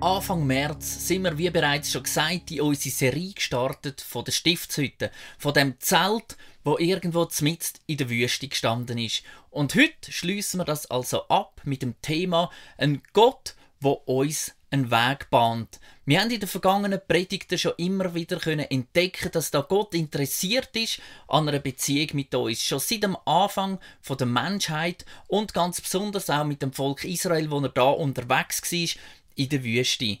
Anfang März sind wir, wie bereits schon gesagt, in unsere Serie gestartet von der Stiftshütte, von dem Zelt, wo irgendwo mitten in der Wüste gestanden ist. Und heute schließen wir das also ab mit dem Thema ein Gott, wo uns einen Weg bahnt. Wir haben in den vergangenen Predigten schon immer wieder können entdecken, dass da Gott interessiert ist an einer Beziehung mit uns. Schon seit dem Anfang von der Menschheit und ganz besonders auch mit dem Volk Israel, wo er da unterwegs war in der Wüste.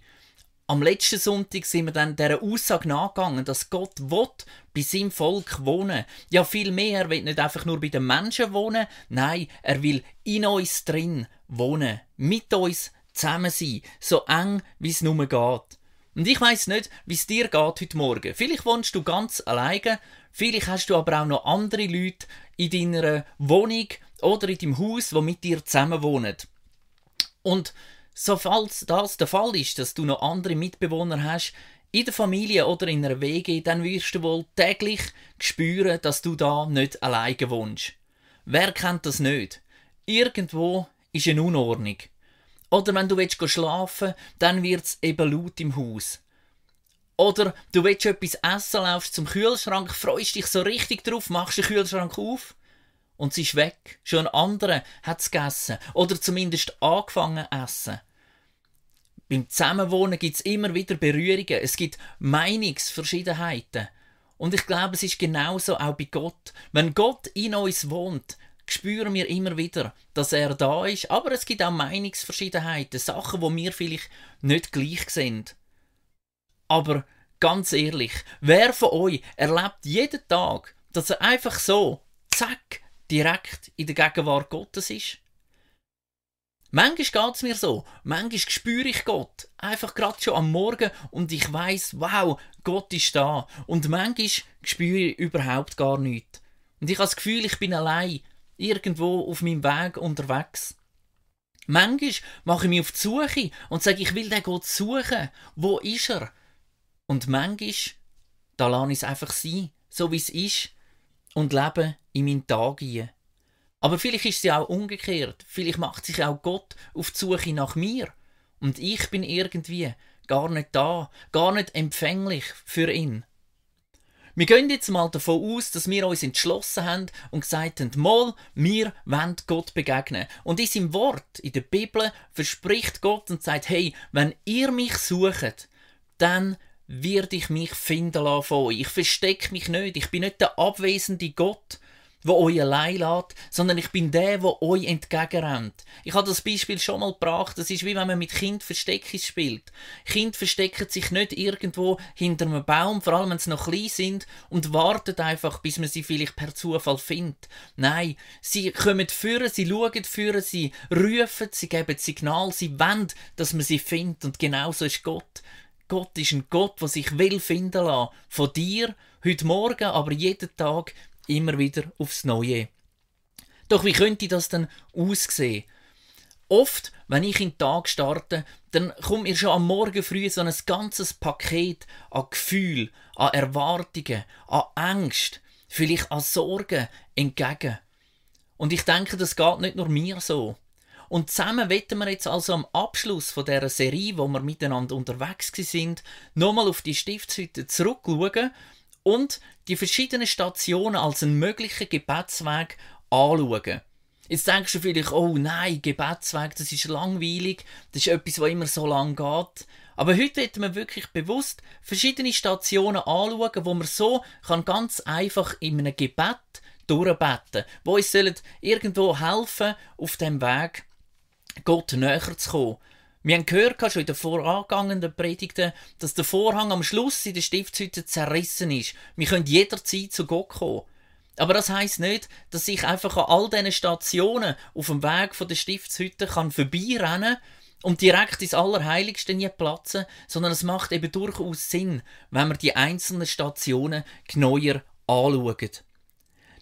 Am letzten Sonntag sind wir dann dieser Aussage nachgegangen, dass Gott will bei seinem Volk wohnen. Ja, viel mehr. Er will nicht einfach nur bei den Menschen wohnen. Nein, er will in uns drin wohnen. Mit uns zusammen sein. So eng, wie es nur geht. Und ich weiß nicht, wie es dir geht heute Morgen. Vielleicht wohnst du ganz alleine. Vielleicht hast du aber auch noch andere Leute in deiner Wohnung oder in deinem Haus, die mit dir zusammen wohnen. Und so falls das der Fall ist, dass du noch andere Mitbewohner hast, in der Familie oder in einer WG, dann wirst du wohl täglich spüren, dass du da nicht alleine wohnst. Wer kennt das nicht? Irgendwo ist eine Unordnung. Oder wenn du willst schlafen dann es eben laut im Haus. Oder du willst etwas essen, laufst zum Kühlschrank, freust dich so richtig drauf, machst den Kühlschrank auf und sie ist weg. Schon hat es gegessen. Oder zumindest angefangen essen. Beim Zusammenwohnen gibt es immer wieder Berührungen. Es gibt Meinungsverschiedenheiten. Und ich glaube, es ist genauso auch bei Gott. Wenn Gott in uns wohnt, spüren wir immer wieder, dass er da ist. Aber es gibt auch Meinungsverschiedenheiten, Sachen, wo wir vielleicht nicht gleich sind. Aber ganz ehrlich, wer von euch erlebt jeden Tag, dass er einfach so, zack, direkt in der Gegenwart Gottes ist? Manchmal geht es mir so. Manchmal spüre ich Gott. Einfach gerade schon am Morgen und ich weiß, wow, Gott ist da. Und manchmal spüre ich überhaupt gar nichts. Und ich habe das Gefühl, ich bin allein irgendwo auf meinem Weg unterwegs. Manchmal mache ich mich auf die Suche und sage, ich will den Gott suchen. Wo ist er? Und manchmal, da lasse ich es einfach sein, so wie es ist, und lebe in meinen Tag hinein. Aber vielleicht ist ja auch umgekehrt. Vielleicht macht sich auch Gott auf die Suche nach mir. Und ich bin irgendwie gar nicht da, gar nicht empfänglich für ihn. Wir gehen jetzt mal davon aus, dass wir uns entschlossen haben und gesagt haben, mal, wir wollen Gott begegnen. Und in seinem Wort, in der Bibel, verspricht Gott und sagt, hey, wenn ihr mich sucht, dann werde ich mich finden lassen von euch. Ich verstecke mich nicht. Ich bin nicht der abwesende Gott, wo euch allein lässt, sondern ich bin der, wo euch entgegenrennt. Ich habe das Beispiel schon mal gebracht. Das ist wie wenn man mit Kind Versteckis spielt. Kind verstecken sich nicht irgendwo hinter einem Baum, vor allem wenn sie noch klein sind, und warten einfach, bis man sie vielleicht per Zufall findet. Nein, sie kommen führen, sie schauen führen, sie rufen, sie geben Signal, sie wollen, dass man sie findet. Und genauso ist Gott. Gott ist ein Gott, der sich will finden lassen. Von dir, heute Morgen, aber jeden Tag immer wieder aufs Neue. Doch wie könnte das denn aussehen? Oft, wenn ich in den Tag starte, dann kommt mir schon am Morgen früh so ein ganzes Paket an Gefühl, an Erwartungen, an Angst, vielleicht an Sorgen entgegen. Und ich denke, das geht nicht nur mir so. Und zusammen wetten wir jetzt also am Abschluss von der Serie, wo wir miteinander unterwegs sind, nochmal auf die Stiftshütte zurückschauen und die verschiedenen Stationen als einen möglichen Gebetsweg anschauen. Jetzt denkst du vielleicht, oh nein, Gebetsweg, das ist langweilig, das ist etwas, was immer so lang geht. Aber heute wird man wirklich bewusst verschiedene Stationen anschauen, wo man so kann ganz einfach in einem Gebet durchbeten, wo uns irgendwo helfen auf dem Weg Gott näher zu kommen. Wir haben gehört, schon in den vorangegangenen Predigten, dass der Vorhang am Schluss in der Stiftshütte zerrissen ist. Wir können jederzeit zu Gott kommen. Aber das heißt nicht, dass ich einfach an all diesen Stationen auf dem Weg von der Stiftshütte kann vorbeirennen und direkt ins Allerheiligste nie platzen, sondern es macht eben durchaus Sinn, wenn wir die einzelnen Stationen genauer anschauen.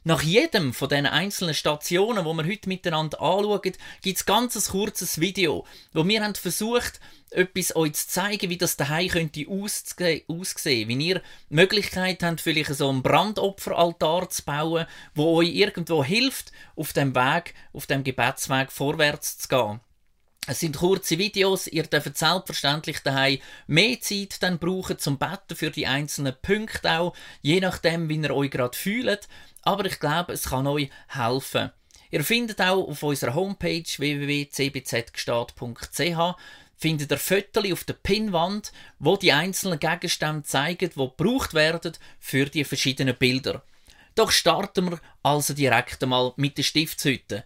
Nach jedem von diesen einzelnen Stationen, wo wir heute miteinander anschauen, gibt es ganz ein kurzes Video, wo wir haben versucht, etwas euch zu zeigen, wie das daheim könnte aussehen, wie ihr die Möglichkeit habt, vielleicht so einen Brandopferaltar zu bauen, wo euch irgendwo hilft, auf dem Weg, auf dem Gebetsweg vorwärts zu gehen. Es sind kurze Videos, ihr dürft selbstverständlich daheim mehr Zeit dann brauchen zum Betten für die einzelnen Punkte auch, je nachdem, wie ihr euch gerade fühlt. Aber ich glaube, es kann euch helfen. Ihr findet auch auf unserer Homepage www.cbzgestaat.ch findet ihr Fotos auf der Pinnwand, wo die einzelnen Gegenstände zeigen, die gebraucht werden für die verschiedenen Bilder. Doch starten wir also direkt einmal mit der Stiftshütte.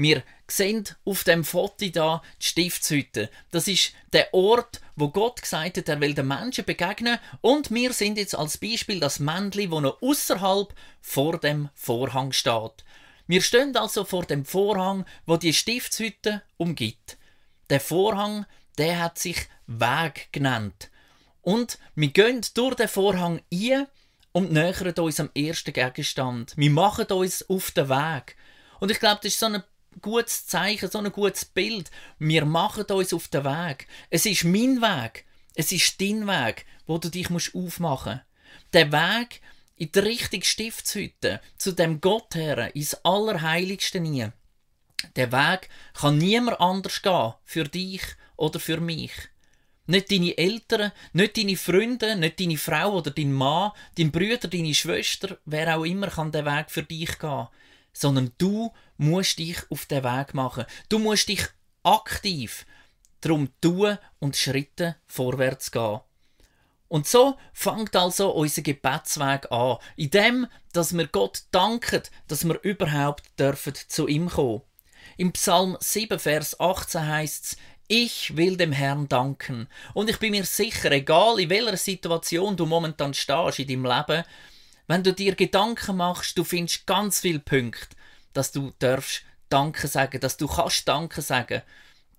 Wir sehen auf dem Foto da die Stiftshütte. Das ist der Ort, wo Gott gesagt hat, er will den Menschen begegnen. Und wir sind jetzt als Beispiel das Männchen, wo noch außerhalb vor dem Vorhang steht. Wir stehen also vor dem Vorhang, wo die Stiftshütte umgibt. Der Vorhang, der hat sich Weg genannt. Und wir gehen durch den Vorhang ein und nähern uns am ersten Gegenstand. Wir machen uns auf den Weg. Und ich glaube, das ist so ein gutes Zeichen, so ein gutes Bild. Wir machen uns auf den Weg. Es ist mein Weg. Es ist dein Weg, wo du dich musst aufmachen musst. Der Weg in die richtige Stiftshütte, zu dem Gott her, ins Allerheiligste nie. Der Weg kann niemand anders gehen, für dich oder für mich. Nicht deine Eltern, nicht deine Freunde, nicht deine Frau oder dein Mann, dein Bruder, deine Schwester, wer auch immer kann den Weg für dich gehen sondern du musst dich auf den Weg machen. Du musst dich aktiv darum tun und Schritte vorwärts gehen. Und so fängt also unser Gebetsweg an, in dem, dass wir Gott danken, dass wir überhaupt dürfen zu ihm kommen. Im Psalm 7, Vers 18 heißt es, ich will dem Herrn danken. Und ich bin mir sicher, egal in welcher Situation du momentan stehst in deinem Leben, wenn du dir Gedanken machst, du findest ganz viele Punkte, dass du darfst Danke sagen, dass du kannst Danke sagen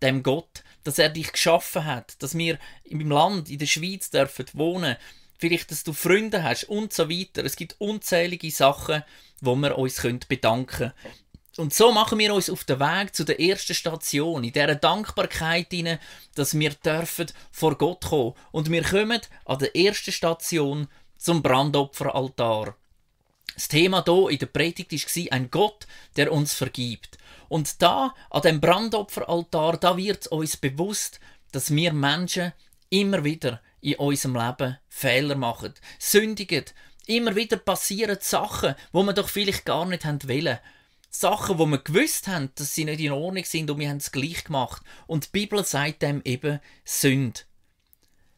dem Gott, dass er dich geschaffen hat, dass wir im Land, in der Schweiz dürfen wohnen, vielleicht, dass du Freunde hast und so weiter. Es gibt unzählige Sachen, wo wir uns bedanken können. Und so machen wir uns auf den Weg zu der ersten Station, in dieser Dankbarkeit dass wir dürfen vor Gott kommen. Und wir kommen an der ersten Station zum Brandopferaltar. Das Thema hier in der Predigt war ein Gott, der uns vergibt. Und da, an dem Brandopferaltar, da wird uns bewusst, dass wir Menschen immer wieder in unserem Leben Fehler machen, sündigen. Immer wieder passieren Sachen, wo wir doch vielleicht gar nicht wollen. Sachen, wo wir gewusst haben, dass sie nicht in Ordnung sind und wir haben es gleich gemacht. Und die Bibel sagt dem eben Sünd.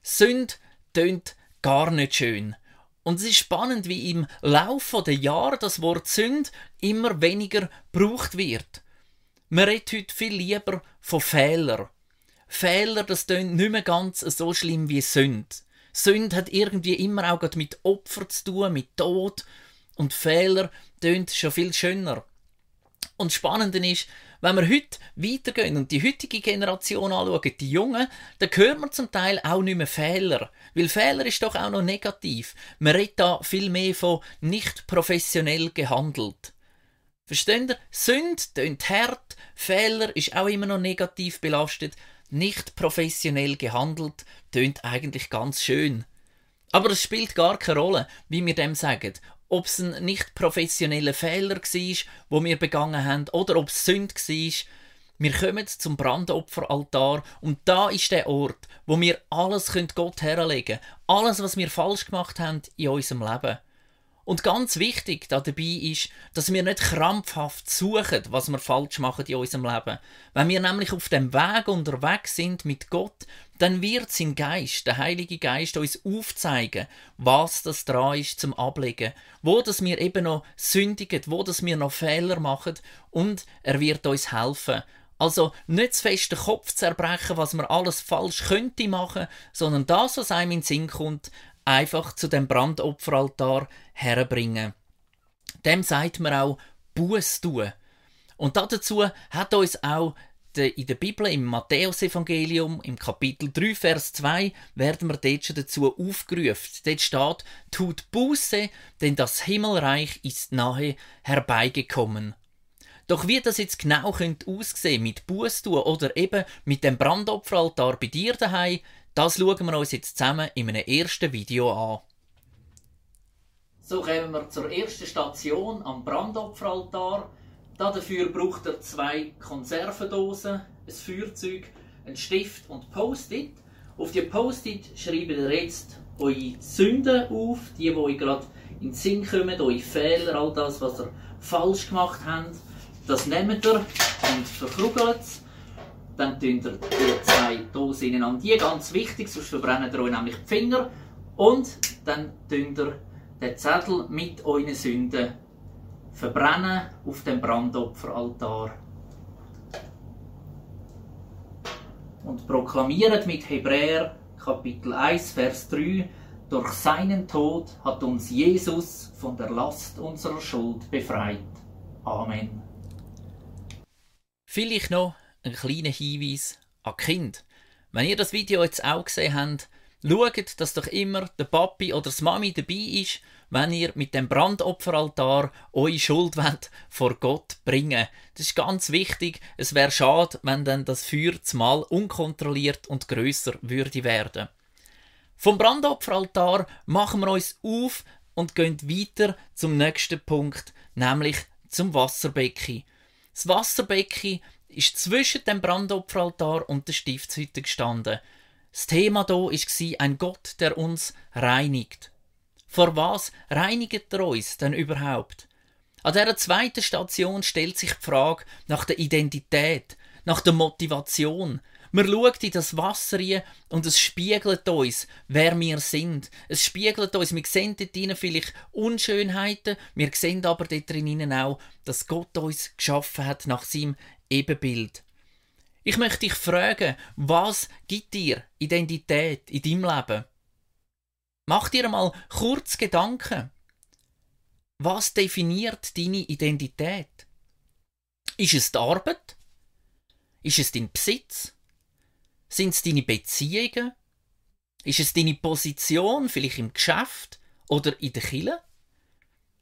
Sünd tönt gar nicht schön. Und es ist spannend, wie im Laufe der Jahre das Wort Sünd immer weniger gebraucht wird. Man redet heute viel lieber von Fehler. Fehler, das tönt nicht mehr ganz so schlimm wie Sünd. Sünd hat irgendwie immer auch mit Opfer zu tun, mit Tod. Und Fehler tönt schon viel schöner. Und spannend ist, wenn wir heute weitergehen und die heutige Generation anschauen, die Jungen, dann hört man zum Teil auch nicht mehr Fehler. Weil Fehler ist doch auch noch negativ. Man redet da viel mehr von nicht professionell gehandelt. Versteht ihr? Sünde tönt hart, Fehler ist auch immer noch negativ belastet. Nicht professionell gehandelt tönt eigentlich ganz schön. Aber es spielt gar keine Rolle, wie wir dem sagen ob es ein nicht professioneller Fehler war, wo wir begangen haben, oder ob es Sünde war. Wir kommen zum Brandopferaltar und da ist der Ort, wo wir alles Gott herlegen können. Alles, was wir falsch gemacht haben in unserem Leben. Und ganz wichtig dabei ist, dass wir nicht krampfhaft suchen, was wir falsch machen in unserem Leben. Wenn wir nämlich auf dem Weg unterwegs sind mit Gott, dann wird sein Geist, der Heilige Geist, uns aufzeigen, was das dran ist zum Ablegen, wo das wir eben noch sündigen, wo das wir noch Fehler machen und er wird uns helfen. Also nicht zu fest den Kopf zerbrechen, was man alles falsch könnte machen, sondern das, was einem in den Sinn kommt, einfach zu dem Brandopferaltar herbringen. Dem sagt man auch Buß tun. Und dazu hat uns auch in der Bibel, im Matthäusevangelium, im Kapitel 3, Vers 2, werden wir dort schon dazu aufgerufen. Dort steht, tut Buße, denn das Himmelreich ist nahe herbeigekommen. Doch wie das jetzt genau könnte aussehen mit Buß tun oder eben mit dem Brandopferaltar bei dir daheim, das schauen wir uns jetzt zusammen in einem ersten Video an. So kommen wir zur ersten Station am Brandopferaltar. Dafür braucht er zwei Konservendosen, ein Feuerzeug, ein Stift und Post-it. Auf die Post-it schreibt ihr jetzt eure Sünden auf, die, die euch gerade in den Sinn kommen, eure Fehler, all das, was ihr falsch gemacht habt. Das nehmt ihr und verkrugelt es. Dann tun ihr die zwei Dosen ineinander. Die ganz wichtig, sonst verbrennen ihr euch nämlich die Finger. Und dann tun ihr den Zettel mit euren Sünden verbrennen auf dem Brandopferaltar. Und proklamiert mit Hebräer Kapitel 1, Vers 3, durch seinen Tod hat uns Jesus von der Last unserer Schuld befreit. Amen. Vielleicht noch ein kleiner Hinweis an Kind. Wenn ihr das Video jetzt auch gesehen habt, schaut, dass doch immer der Papi oder das Mami dabei ist, wenn ihr mit dem Brandopferaltar eure Schuld wollt, vor Gott bringen. Das ist ganz wichtig. Es wäre schade, wenn dann das Feuer zumal unkontrolliert und größer würde werden. Vom Brandopferaltar machen wir uns auf und gehen weiter zum nächsten Punkt, nämlich zum Wasserbecken. Das Wasserbecken ist zwischen dem Brandopferaltar und der Stiftshütte gestanden. Das Thema hier war ein Gott, der uns reinigt. Vor was reinigt er uns denn überhaupt? An dieser zweiten Station stellt sich die Frage nach der Identität, nach der Motivation. Man schaut in das Wasser rein und es spiegelt uns, wer wir sind. Es spiegelt uns, wir sehen dort drinnen vielleicht Unschönheiten, wir sehen aber dort drinnen auch, dass Gott uns geschaffen hat nach seinem Ebenbild. Ich möchte dich fragen, was gibt dir Identität in deinem Leben? Mach dir mal kurz Gedanken. Was definiert deine Identität? Ist es die Arbeit? Ist es dein Besitz? Sind es deine Beziehungen? Ist es deine Position, vielleicht im Geschäft oder in der Kille?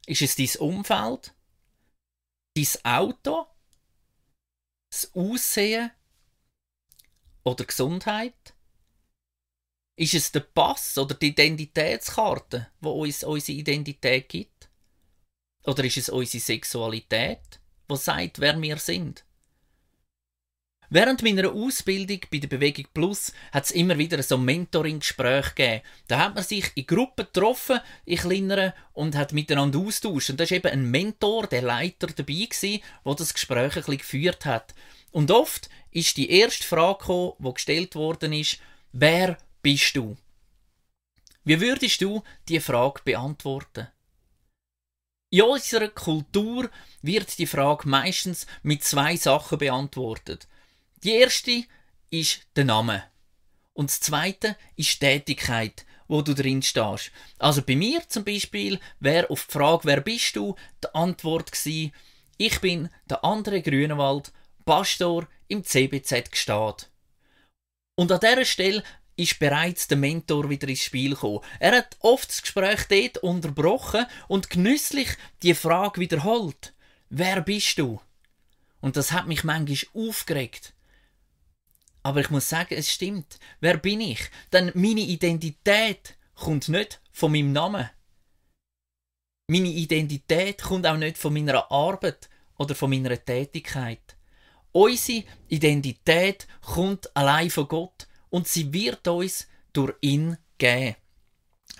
Ist es dein Umfeld? Dein Auto? Das Aussehen? oder Gesundheit? Ist es der Pass oder die Identitätskarte, wo uns unsere Identität gibt? Oder ist es unsere Sexualität, wo sagt, wer wir sind? Während meiner Ausbildung bei der Bewegung Plus hat es immer wieder so Mentoring-Gespräche gegeben. Da hat man sich in Gruppen getroffen, in kleineren, und hat miteinander austauscht. Und da war eben ein Mentor, der Leiter dabei gewesen, der das Gespräch ein bisschen geführt hat. Und oft ist die erste Frage gekommen, die gestellt worden ist, wer bist du? Wie würdest du die Frage beantworten? In unserer Kultur wird die Frage meistens mit zwei Sachen beantwortet. Die erste ist der Name. Und das zweite ist die Tätigkeit, wo du drin stehst. Also bei mir zum Beispiel wäre auf die Frage, wer bist du, die Antwort gewesen, ich bin der andere Grünewald, Pastor im CBZ gesteht. Und an dieser Stelle ist bereits der Mentor wieder ins Spiel gekommen. Er hat oft das Gespräch dort unterbrochen und genüsslich die Frage wiederholt. Wer bist du? Und das hat mich manchmal aufgeregt. Aber ich muss sagen, es stimmt. Wer bin ich? Denn meine Identität kommt nicht von meinem Namen. Meine Identität kommt auch nicht von meiner Arbeit oder von meiner Tätigkeit. Unsere Identität kommt allein von Gott und sie wird uns durch ihn geben.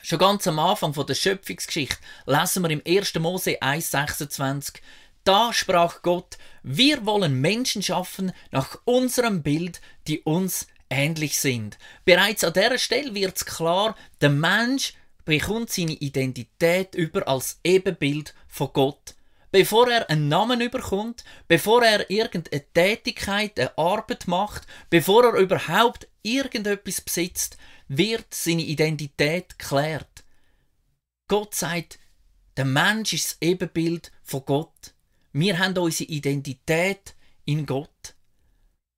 Schon ganz am Anfang der Schöpfungsgeschichte lesen wir im 1. Mose 1,26 Da sprach Gott, wir wollen Menschen schaffen nach unserem Bild, die uns ähnlich sind. Bereits an dieser Stelle wird es klar, der Mensch bekommt seine Identität über als Ebenbild von Gott bevor er einen Namen überkommt, bevor er irgendeine Tätigkeit, eine Arbeit macht, bevor er überhaupt irgendetwas besitzt, wird seine Identität geklärt. Gott sagt, der Mensch ist das Ebenbild von Gott. Wir haben unsere Identität in Gott.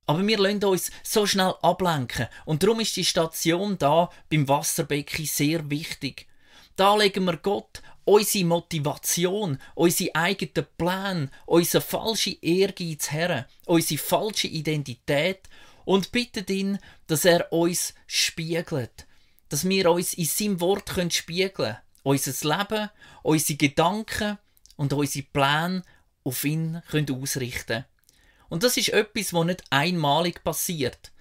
Aber wir lassen uns so schnell ablenken. Und darum ist die Station da beim Wasserbecken sehr wichtig. Da legen wir Gott unsere Motivation, unsere eigenen Pläne, unser falsche Ehrgeiz her, unsere falsche Identität und bitten ihn, dass er uns spiegelt, dass wir uns in seinem Wort können spiegeln unser Leben, unsere Gedanken und unsere Pläne auf ihn können ausrichten Und das ist etwas, was nicht einmalig passiert.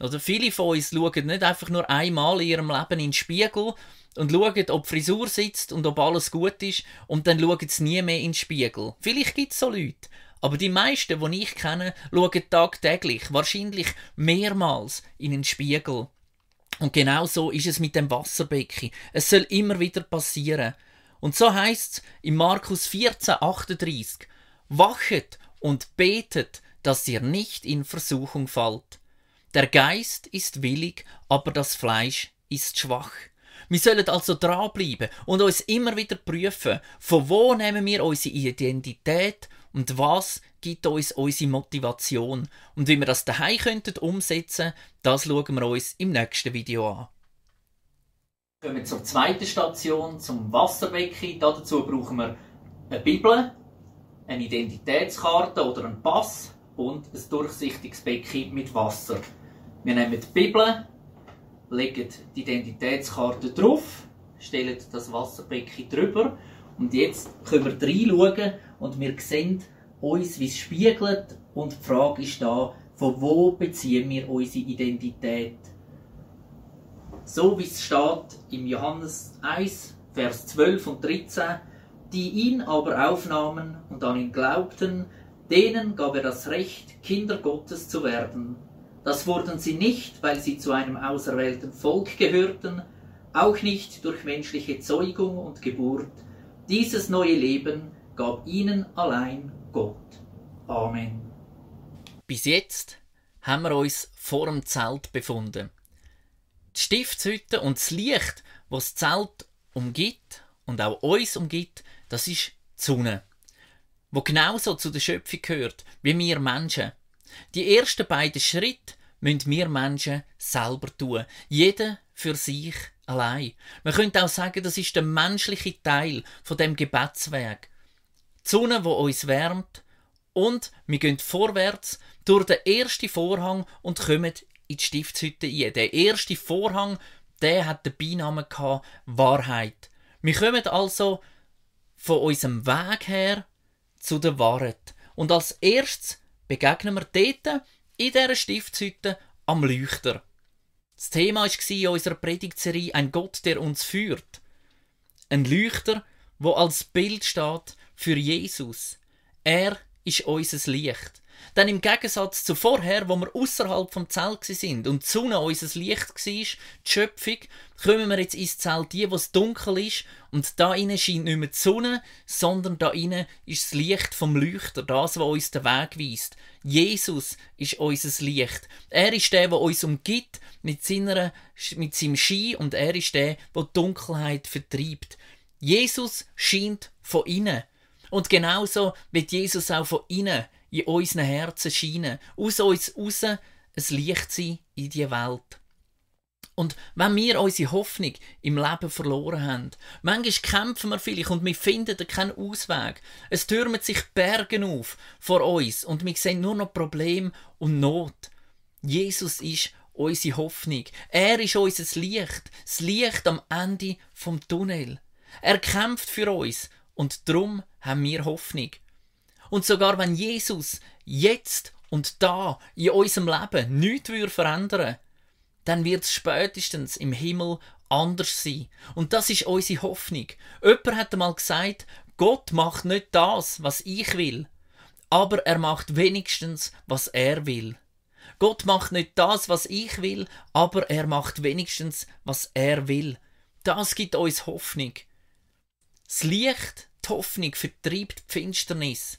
Oder viele von uns schauen nicht einfach nur einmal in ihrem Leben in den Spiegel und schauen, ob Frisur sitzt und ob alles gut ist und dann schauen sie nie mehr in den Spiegel. Vielleicht gibt es so Leute. Aber die meisten, die ich kenne, schauen tagtäglich, wahrscheinlich mehrmals in den Spiegel. Und genau so ist es mit dem Wasserbecken. Es soll immer wieder passieren. Und so heißt es in Markus 14, 38, Wachet und betet, dass ihr nicht in Versuchung fallt. Der Geist ist willig, aber das Fleisch ist schwach. Wir sollen also dranbleiben und uns immer wieder prüfen, von wo nehmen wir unsere Identität und was gibt uns unsere Motivation. Und wie wir das daheim könnten umsetzen, das schauen wir uns im nächsten Video an. Kommen wir zur zweiten Station, zum Wasserbecken. Dazu brauchen wir eine Bibel, eine Identitätskarte oder einen Pass und ein durchsichtiges Becken mit Wasser. Wir nehmen die Bibel, legen die Identitätskarte drauf, stellen das Wasserbecken drüber und jetzt können wir reinschauen und wir sehen uns, wie es spiegelt und die Frage ist da, von wo beziehen wir unsere Identität? So wie es steht im Johannes 1, Vers 12 und 13, die ihn aber aufnahmen und an ihn glaubten, denen gab er das Recht, Kinder Gottes zu werden. Das wurden sie nicht, weil sie zu einem auserwählten Volk gehörten, auch nicht durch menschliche Zeugung und Geburt. Dieses neue Leben gab ihnen allein Gott. Amen. Bis jetzt haben wir uns vor dem Zelt befunden. Die Stiftshütte und das Licht, was das Zelt umgibt und auch uns umgibt, das ist die Sonne, wo genauso zu der Schöpfung gehört wie wir Menschen. Die ersten beiden Schritte müssen wir Menschen selber tun, jeder für sich allein. Man könnte auch sagen, das ist der menschliche Teil von dem Gebetsweg. Die Sonne, wo uns wärmt, und wir gehen vorwärts durch den ersten Vorhang und kommen in die Stiftshütte ein. Der erste Vorhang, der hat den Beinamen gehabt, Wahrheit. Wir kommen also von unserem Weg her zu der Wahrheit. Und als erstes begegnen wir dort in dieser Stiftshütte am Leuchter. Das Thema war in unserer Predigtserie ein Gott, der uns führt. Ein Leuchter, wo als Bild steht für Jesus. Er ist unser Licht. Denn im Gegensatz zu vorher, wo wir außerhalb vom Zelt sind und die Sonne unser Licht war, die Schöpfung, kommen wir jetzt ins Zelt, die, wo es dunkel ist, und da innen scheint nicht mehr die Sonne, sondern da innen ist das Licht vom Leuchter, das, was uns den Weg weist. Jesus ist unser Licht. Er ist der, der uns umgibt mit, seiner, mit seinem Schein und er ist der, der die Dunkelheit vertreibt. Jesus scheint von innen. Und genauso wird Jesus auch von innen in unseren Herzen scheinen, aus uns raus ein Licht sein in die Welt. Und wenn wir unsere Hoffnung im Leben verloren haben, manchmal kämpfen wir vielleicht und wir finden keinen Ausweg. Es türmen sich Berge auf vor uns und wir sehen nur noch Problem und Not. Jesus ist unsere Hoffnung. Er ist unser Licht, das Licht am Ende vom Tunnel. Er kämpft für uns und darum haben wir Hoffnung. Und sogar wenn Jesus jetzt und da in unserem Leben nichts verändern dann wird es spätestens im Himmel anders sein. Und das ist unsere Hoffnung. Jemand hat einmal gesagt, Gott macht nicht das, was ich will, aber er macht wenigstens, was er will. Gott macht nicht das, was ich will, aber er macht wenigstens, was er will. Das gibt uns Hoffnung. Das Licht, die Hoffnung vertreibt die Finsternis.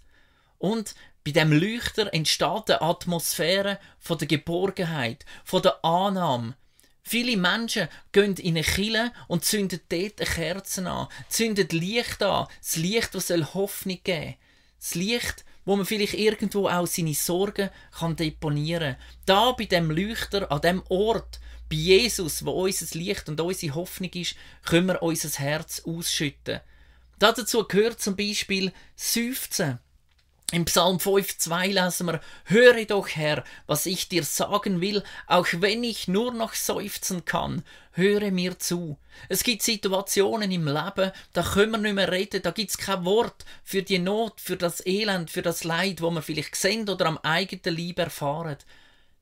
Und bei dem Leuchter entsteht eine Atmosphäre von der Geborgenheit, von der Annahme. Viele Menschen gehen in eine Kille und zünden dort eine Kerze an, zünden Licht an, das Licht, das soll Hoffnung geben. Das Licht, wo man vielleicht irgendwo auch seine Sorgen kann deponieren. Da bei dem Leuchter, an dem Ort, bei Jesus, wo unser Licht und unsere Hoffnung ist, können wir unser Herz ausschütten. Dazu gehört zum Beispiel Seufzen. Im Psalm 5,2 lesen wir, Höre doch, Herr, was ich dir sagen will, auch wenn ich nur noch seufzen kann, höre mir zu. Es gibt Situationen im Leben, da können wir nicht mehr reden, da gibt's kein Wort für die Not, für das Elend, für das Leid, wo wir vielleicht sehen oder am eigenen Leib erfahren.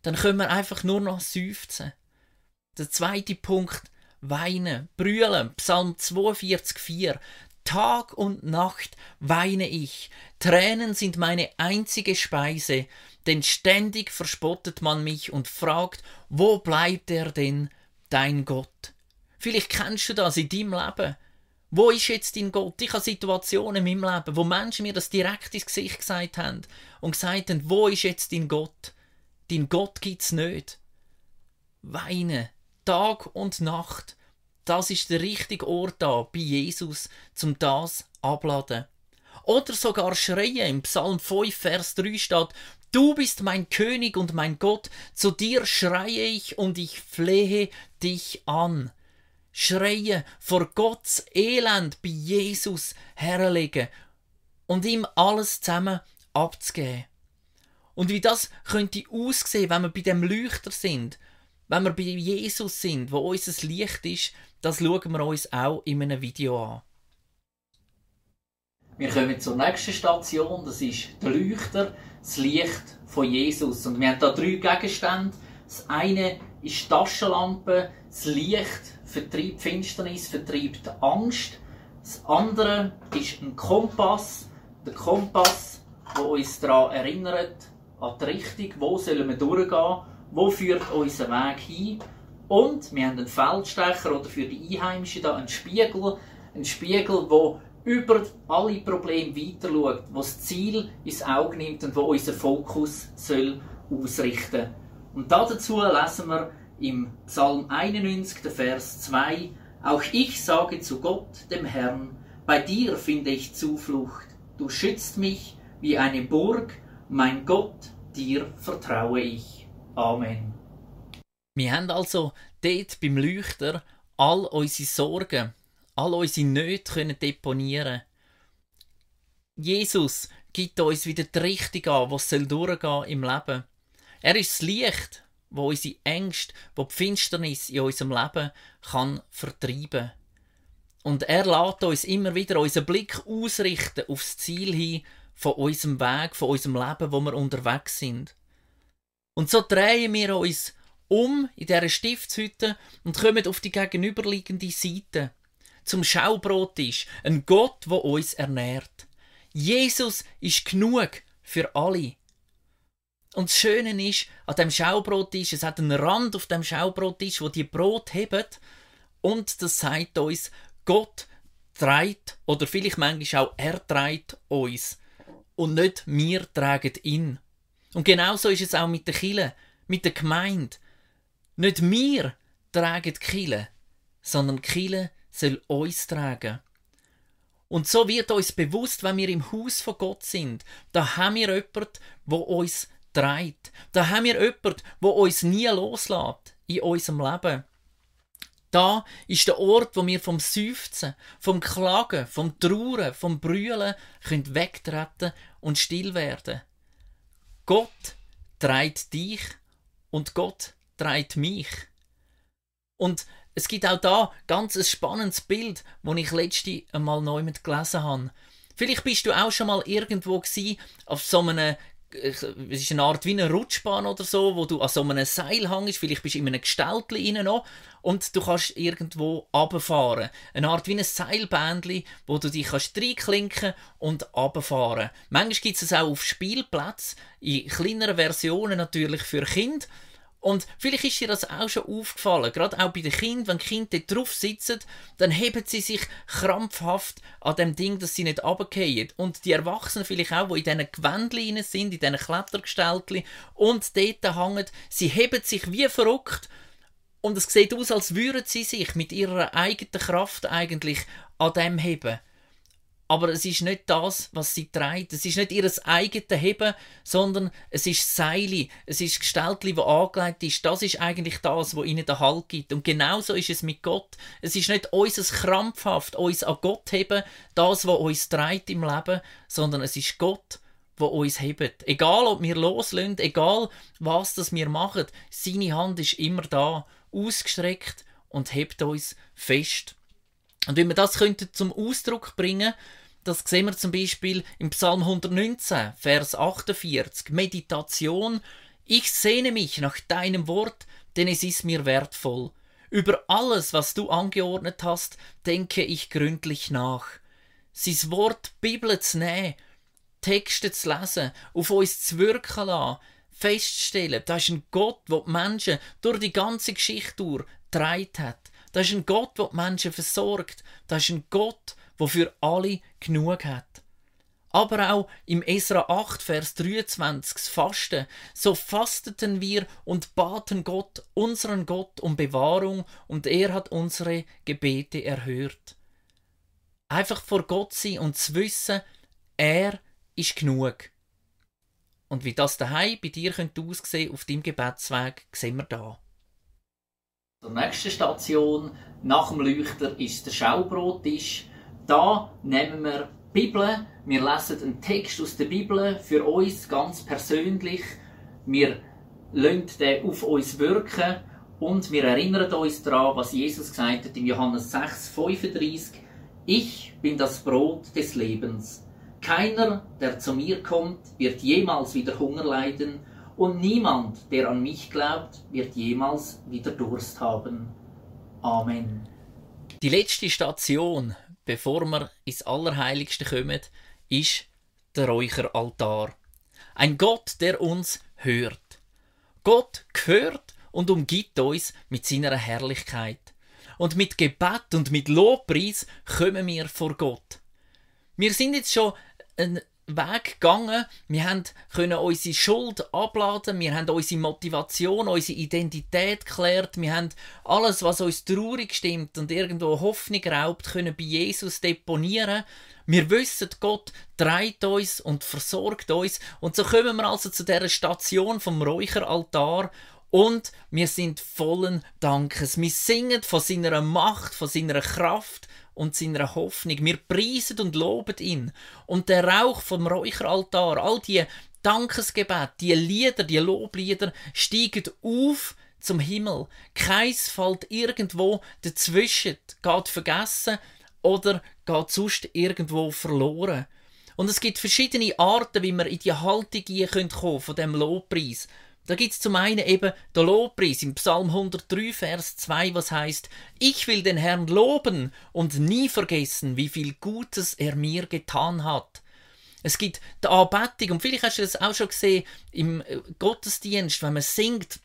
Dann können wir einfach nur noch seufzen. Der zweite Punkt, weinen, brüllen, Psalm 42,4. Tag und Nacht weine ich, Tränen sind meine einzige Speise, denn ständig verspottet man mich und fragt, wo bleibt er denn, dein Gott? Vielleicht kennst du das in deinem Leben. Wo ist jetzt dein Gott? Ich habe Situationen in meinem Leben, wo Menschen mir das direkt ins Gesicht gesagt haben und gesagt haben, wo ist jetzt dein Gott? Dein Gott gibt's nicht. Weine, Tag und Nacht das ist der richtige Ort da bei Jesus, zum das abladen. Oder sogar schreien. Im Psalm 5, Vers 3 steht, Du bist mein König und mein Gott, zu dir schreie ich und ich flehe dich an. Schreie vor Gottes Elend bei Jesus herlegen und ihm alles zusammen abzugeben. Und wie das könnte aussehen, wenn wir bei dem Leuchter sind, wenn wir bei Jesus sind, wo unser Licht ist, das schauen wir uns auch in einem Video an. Wir kommen zur nächsten Station, das ist der Leuchter, das Licht von Jesus. Und wir haben hier drei Gegenstände. Das eine ist die Taschenlampe, das Licht vertreibt Finsternis, vertreibt Angst. Das andere ist ein Kompass, der Kompass, der uns daran erinnert, an die Richtung, wo sollen wir durchgehen, wo führt unser Weg hin. Und wir haben einen Feldstecher oder für die Einheimischen da einen Spiegel, einen Spiegel, wo über alle Probleme weiter schaut, wo das Ziel ins Auge nimmt und wo unser Fokus soll ausrichten. Und dazu lesen wir im Psalm 91, Vers 2, Auch ich sage zu Gott, dem Herrn, bei dir finde ich Zuflucht. Du schützt mich wie eine Burg, mein Gott, dir vertraue ich. Amen. Wir haben also dort beim Leuchter all unsere Sorgen, all unsere Nöte können deponieren. Jesus gibt uns wieder die Richtung an, was soll durchgehen im Leben. Er ist das Licht, wo unsere Ängste, wo die Finsternis in unserem Leben kann vertreiben. Und er lässt uns immer wieder unseren Blick ausrichten aufs Ziel hin von unserem Weg, von unserem Leben, wo wir unterwegs sind. Und so drehen wir uns um in dieser Stiftshütte und kommen auf die gegenüberliegende Seite. Zum Schaubrottisch, ein Gott, wo uns ernährt. Jesus ist genug für alle. Und das Schöne ist, an dem Schaubrottisch, es hat einen Rand auf dem Schaubrottisch, wo die Brot hebt. Und das sagt uns, Gott trägt, oder vielleicht manchmal auch er trägt uns. Und nicht wir tragen ihn. Und genauso ist es auch mit der Kille, mit der Gemeinde. Nicht wir tragen die Kille, sondern die Kille soll uns tragen. Und so wird uns bewusst, wenn wir im Haus von Gott sind, da haben wir jemanden, wo uns trägt. Da haben wir jemanden, wo uns nie loslässt in unserem Leben. Da ist der Ort, wo wir vom Seufzen, vom Klagen, vom Trauern, vom Brüllen können wegtreten und still werden. Gott trägt dich und Gott trägt mich. Und es gibt auch da ganz ein spannendes Bild, das ich letzte einmal neu mit gelesen habe. Vielleicht bist du auch schon mal irgendwo gsi auf so einem es ist eine Art wie eine Rutschbahn oder so, wo du an so einem Seil hängst, vielleicht bist du in einem Gestaltli noch und du kannst irgendwo runterfahren. Eine Art wie ein Seilbändli, wo du dich kannst reinklinken und runterfahren. Manchmal gibt es auch auf Spielplätzen, in kleineren Versionen natürlich für Kinder, und vielleicht ist dir das auch schon aufgefallen, gerade auch bei den Kindern, wenn die Kinder dort drauf sitzen, dann heben sie sich krampfhaft an dem Ding, dass sie nicht runterfallen. Und die Erwachsenen vielleicht auch, die in diesen Gewändchen sind, in diesen Klettergestaltchen und dort hängen, sie heben sich wie verrückt und es sieht aus, als würden sie sich mit ihrer eigenen Kraft eigentlich an dem heben aber es ist nicht das, was sie trägt. Es ist nicht ihr eigenes Heben, sondern es ist Seile, es ist Gestaltli, das angelegt ist. Das ist eigentlich das, was ihnen den Halt gibt. Und genauso ist es mit Gott. Es ist nicht unser krampfhaft, uns an Gott heben, das, was uns trägt im Leben, sondern es ist Gott, wo uns hebt. Egal, ob wir loslösen, egal, was das wir machen, seine Hand ist immer da, ausgestreckt und hebt uns fest. Und wenn wir das könnten zum Ausdruck bringen, das sehen wir zum Beispiel im Psalm 119, Vers 48, Meditation. Ich sehne mich nach deinem Wort, denn es ist mir wertvoll. Über alles, was du angeordnet hast, denke ich gründlich nach. Sein Wort Bibel zu nehmen, Texte zu lesen, auf uns zu wirken lassen, feststellen, da ist ein Gott, der die Menschen durch die ganze Geschichte durch hat. Da ist ein Gott, der die Menschen versorgt. Da ist ein Gott, der für alle genug hat. Aber auch im Esra 8, Vers 23, das Fasten. So fasteten wir und baten Gott, unseren Gott, um Bewahrung und er hat unsere Gebete erhört. Einfach vor Gott sein und zu wissen, er ist genug. Und wie das daheim bei dir könnte aussehen auf deinem Gebetsweg, sehen wir da. Die nächste Station nach dem Leuchter ist der Schaubrottisch. Da nehmen wir die Bibel, wir lesen einen Text aus der Bibel für uns ganz persönlich. Wir lassen den auf uns wirken und wir erinnern uns daran, was Jesus gesagt hat in Johannes 6, 35. Ich bin das Brot des Lebens. Keiner, der zu mir kommt, wird jemals wieder Hunger leiden, und niemand, der an mich glaubt, wird jemals wieder Durst haben. Amen. Die letzte Station, bevor wir ins Allerheiligste kommen, ist der Räucheraltar. Ein Gott, der uns hört. Gott gehört und umgibt uns mit seiner Herrlichkeit. Und mit Gebet und mit Lobpreis kommen wir vor Gott. Wir sind jetzt schon einen Weg gegangen. Wir haben können unsere Schuld abladen, wir haben unsere Motivation, unsere Identität geklärt, wir haben alles, was uns traurig stimmt und irgendwo Hoffnung raubt, können bei Jesus deponieren. Wir wissen, Gott treibt uns und versorgt uns und so kommen wir also zu der Station vom Räucheraltar und wir sind vollen Dankes. Wir singen von seiner Macht, von seiner Kraft und seiner Hoffnung. Wir preisen und loben ihn. Und der Rauch vom Räucheraltar, all die Dankesgebet, die Lieder, die Loblieder steigen auf zum Himmel. Keins fällt irgendwo dazwischen, geht vergessen oder geht sonst irgendwo verloren. Und es gibt verschiedene Arten, wie man in die Haltung kommen können von dem Lobpreis. Da gibt es zum einen eben der Lobpreis im Psalm 103, Vers 2, was heißt: Ich will den Herrn loben und nie vergessen, wie viel Gutes er mir getan hat. Es gibt die Anbetung, und vielleicht hast du das auch schon gesehen im äh, Gottesdienst, wenn man singt,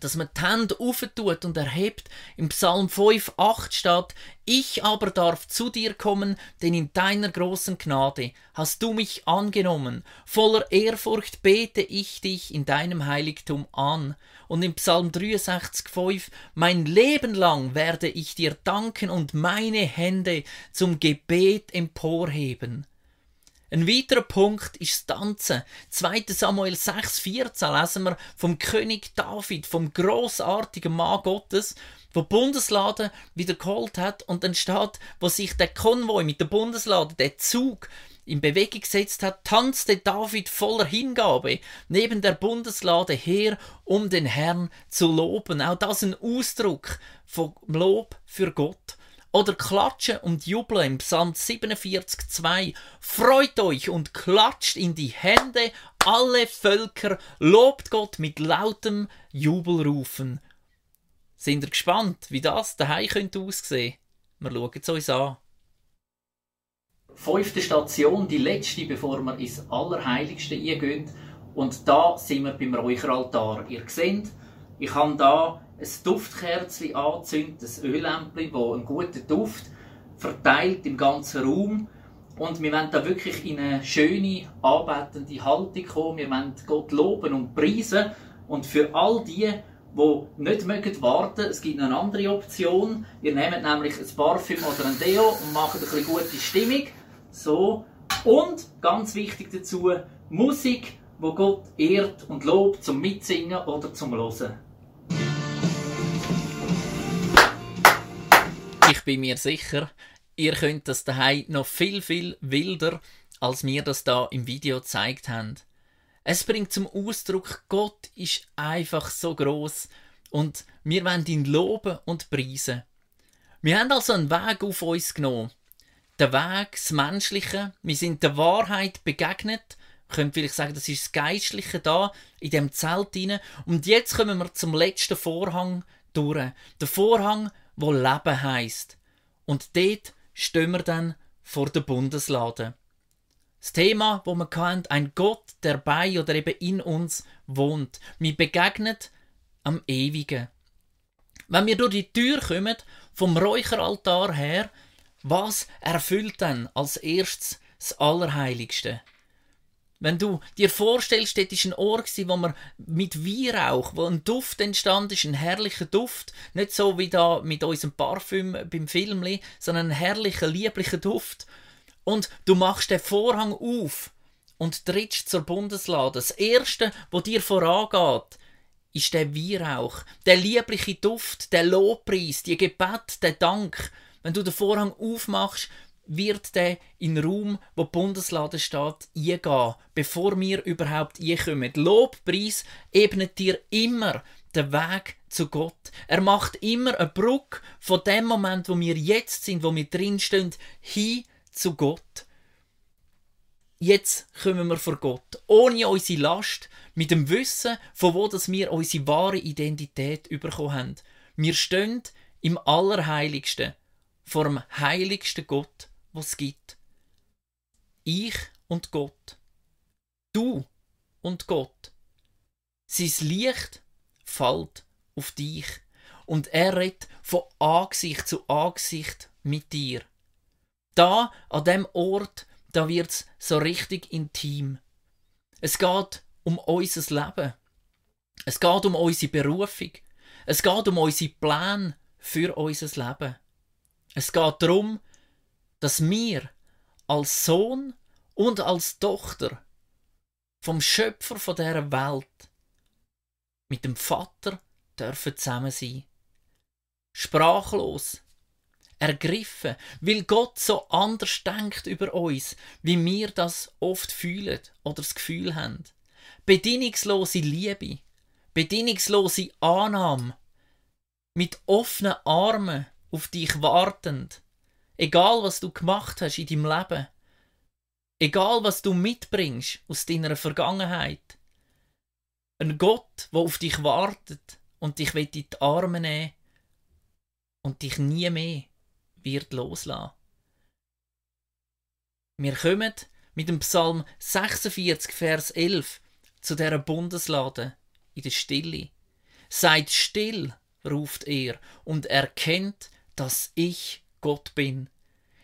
dass man die Hände auftut und erhebt. Im Psalm 5, 8 steht, ich aber darf zu dir kommen, denn in deiner großen Gnade hast du mich angenommen. Voller Ehrfurcht bete ich dich in deinem Heiligtum an. Und im Psalm 63, 5, mein Leben lang werde ich dir danken und meine Hände zum Gebet emporheben. Ein weiterer Punkt ist das Tanzen. 2. Samuel 6,14 lesen wir vom König David, vom großartigen Mann Gottes, der Bundeslade wieder geholt hat und dann steht, wo sich der Konvoi mit der Bundeslade, der Zug, in Bewegung gesetzt hat, tanzte David voller Hingabe neben der Bundeslade her, um den Herrn zu loben. Auch das ein Ausdruck von Lob für Gott. Oder klatschen und jubeln im Psalm 47, 2. Freut euch und klatscht in die Hände, alle Völker, lobt Gott mit lautem Jubelrufen. Sind ihr gespannt, wie das daheim könnte aussehen? Wir schauen es uns an. Fünfte Station, die letzte, bevor wir ins Allerheiligste eingehen. Und da sind wir beim Räucheraltar. Ihr seht, ich habe da ein Duftkerzchen anzündet, ein Öllämpchen, das einen guten Duft verteilt im ganzen Raum. Und wir wollen da wirklich in eine schöne, anbetende Haltung kommen. Wir wollen Gott loben und preisen. Und für all die, die nicht mögen warten, es gibt noch eine andere Option. Ihr nehmt nämlich ein Parfüm oder ein Deo und macht ein bisschen gute Stimmung. So. Und ganz wichtig dazu, Musik, wo Gott ehrt und lobt zum Mitsingen oder zum Hören. Bin mir sicher, ihr könnt das daheim noch viel, viel wilder als mir das da im Video gezeigt haben. Es bringt zum Ausdruck, Gott ist einfach so groß und wir wollen ihn loben und preisen. Wir haben also einen Weg auf uns genommen. Der Weg, das Menschliche. Wir sind der Wahrheit begegnet. Könnte vielleicht sagen, das ist das Geistliche da, in dem Zelt hinein. Und jetzt kommen wir zum letzten Vorhang durch. Der Vorhang, wo Leben heißt. Und dort stehen wir dann vor der Bundeslade. Das Thema, wo wir kennt, ein Gott, der bei oder eben in uns wohnt. Wir begegnen am Ewigen. Wenn wir durch die Tür kommen, vom Räucheraltar her, was erfüllt dann als erstes das Allerheiligste? Wenn du dir vorstellst, dort war ein Ohr, wo man mit Weihrauch, wo ein Duft entstand ist, ein herrlicher Duft, nicht so wie da mit unserem Parfüm beim Film, sondern ein herrlicher, lieblicher Duft. Und du machst den Vorhang auf und trittst zur Bundeslade. Das Erste, wo dir vorangeht, ist der Weihrauch, der liebliche Duft, der Lobpreis, die Gebet, der Dank. Wenn du den Vorhang aufmachst, wird der in den Raum, wo die Bundeslade steht, eingehen, bevor wir überhaupt einkommen. Lobpreis ebnet dir immer den Weg zu Gott. Er macht immer eine Brücke von dem Moment, wo wir jetzt sind, wo wir drinstehen, hin zu Gott. Jetzt kommen wir vor Gott, ohne unsere Last, mit dem Wissen, von wo dass wir unsere wahre Identität bekommen haben. Wir stehen im Allerheiligsten, vor dem heiligsten Gott, was es gibt. Ich und Gott. Du und Gott. Sein Licht fällt auf dich und er redet von Angesicht zu Angesicht mit dir. Da, an dem Ort, da wird's so richtig intim. Es geht um unser Leben. Es geht um unsere Berufung. Es geht um unsere Pläne für unser Leben. Es geht darum, dass wir als Sohn und als Tochter vom Schöpfer von dieser Welt mit dem Vater dürfen zusammen sein. Sprachlos, ergriffen, weil Gott so anders denkt über uns, wie wir das oft fühlen oder das Gefühl haben. Bedingungslose Liebe, bedingungslose Annahme, mit offenen Armen auf dich wartend, egal was du gemacht hast in deinem Leben, egal was du mitbringst aus deiner Vergangenheit. Ein Gott, der auf dich wartet und dich in die Arme nehmen und dich nie mehr wird loslassen. Wir kommen mit dem Psalm 46, Vers 11 zu der Bundeslade in der Stille. Seid still, ruft er, und erkennt, dass ich Gott bin.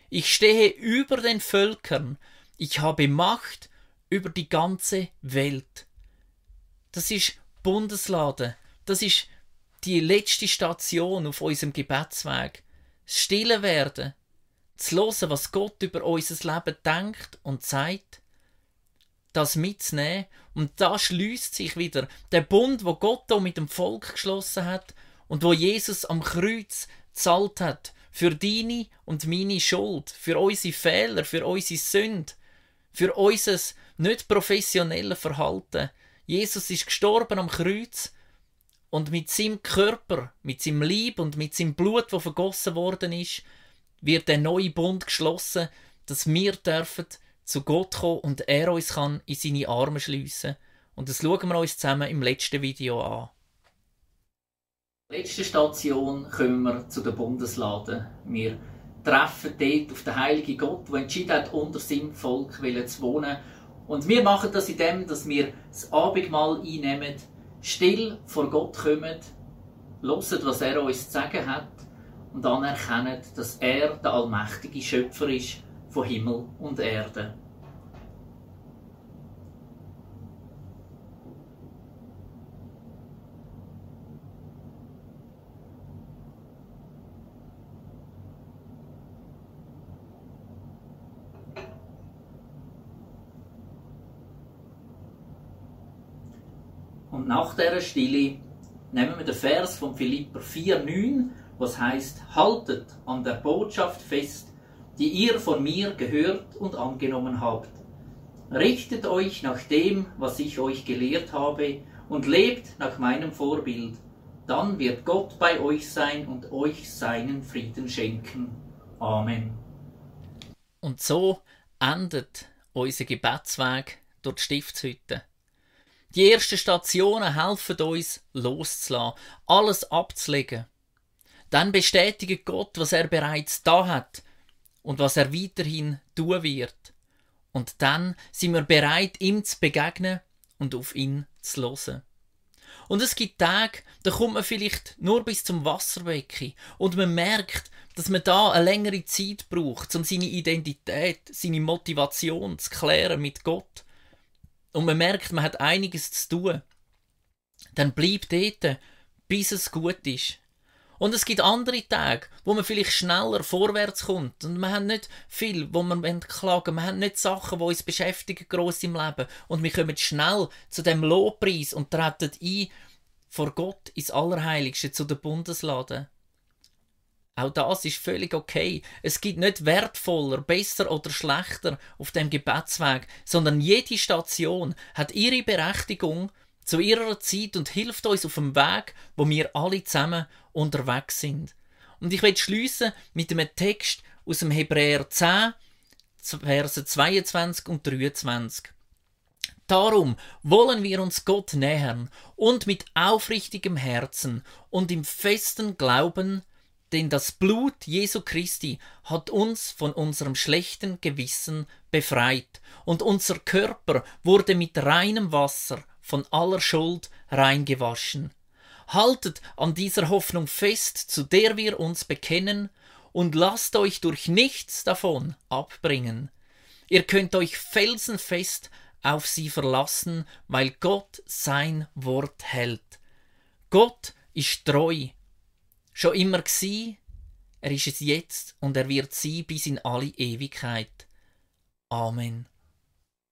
Ich stehe über den Völkern, ich habe Macht über die ganze Welt. Das ist Bundeslade, das ist die letzte Station auf unserem Gebetsweg. Stille werden, zu hören, was Gott über unser Leben denkt und sagt, das mitzunehmen. Und da schließt sich wieder. Der Bund, wo Gott da mit dem Volk geschlossen hat und wo Jesus am Kreuz zahlt hat für deine und meine Schuld, für unsere Fehler, für unsere Sünde, für unser nicht professionelles Verhalten. Jesus ist gestorben am Kreuz und mit seinem Körper, mit seinem Leib und mit seinem Blut, das vergossen worden ist, wird der neue Bund geschlossen, dass wir dürfen zu Gott kommen und er uns kann in seine Arme schliessen. Und das schauen wir uns zusammen im letzten Video an. Letzte Station kommen wir zu der Bundeslade. Wir treffen dort auf den heiligen Gott, der entschieden hat, unter seinem Volk zu wohnen. Und wir machen das indem, dass wir das Abendmahl einnehmen still vor Gott kommen, hören, was er uns zu sagen hat und anerkennen, dass er der allmächtige Schöpfer ist von Himmel und Erde. Und nach dieser Stille nehmen wir den Vers von Philipper 4,9, was heißt: Haltet an der Botschaft fest, die ihr von mir gehört und angenommen habt, Richtet euch nach dem, was ich euch gelehrt habe, und lebt nach meinem Vorbild. Dann wird Gott bei euch sein und euch seinen Frieden schenken. Amen. Und so endet unser Gebetsweg durch die Stiftshütte. Die ersten Stationen helfen uns, loszulassen, alles abzulegen. Dann bestätigt Gott, was er bereits da hat und was er weiterhin tun wird. Und dann sind wir bereit, ihm zu begegnen und auf ihn zu hören. Und es gibt Tage, da kommt man vielleicht nur bis zum Wasserbecken und man merkt, dass man da eine längere Zeit braucht, um seine Identität, seine Motivation zu klären mit Gott. Und man merkt, man hat einiges zu tun. Dann bleibt dort, bis es gut ist. Und es gibt andere Tage, wo man vielleicht schneller vorwärts kommt. Und wir haben nicht viel, wo wir klagen Wir haben nicht Sachen, die uns beschäftigen, gross im Leben. Und wir kommen schnell zu dem Lobpreis und treten ein vor Gott ins Allerheiligste, zu der Bundeslade. Auch das ist völlig okay. Es gibt nicht wertvoller, besser oder schlechter auf dem Gebetsweg, sondern jede Station hat ihre Berechtigung zu ihrer Zeit und hilft uns auf dem Weg, wo wir alle zusammen unterwegs sind. Und ich will schließen mit einem Text aus dem Hebräer 10, Verse 22 und 23. Darum wollen wir uns Gott nähern und mit aufrichtigem Herzen und im festen Glauben, denn das Blut Jesu Christi hat uns von unserem schlechten Gewissen befreit und unser Körper wurde mit reinem Wasser von aller Schuld reingewaschen. Haltet an dieser Hoffnung fest, zu der wir uns bekennen, und lasst euch durch nichts davon abbringen. Ihr könnt euch felsenfest auf sie verlassen, weil Gott sein Wort hält. Gott ist treu. Schon immer gsi, er ist es jetzt und er wird sie bis in alle Ewigkeit. Amen.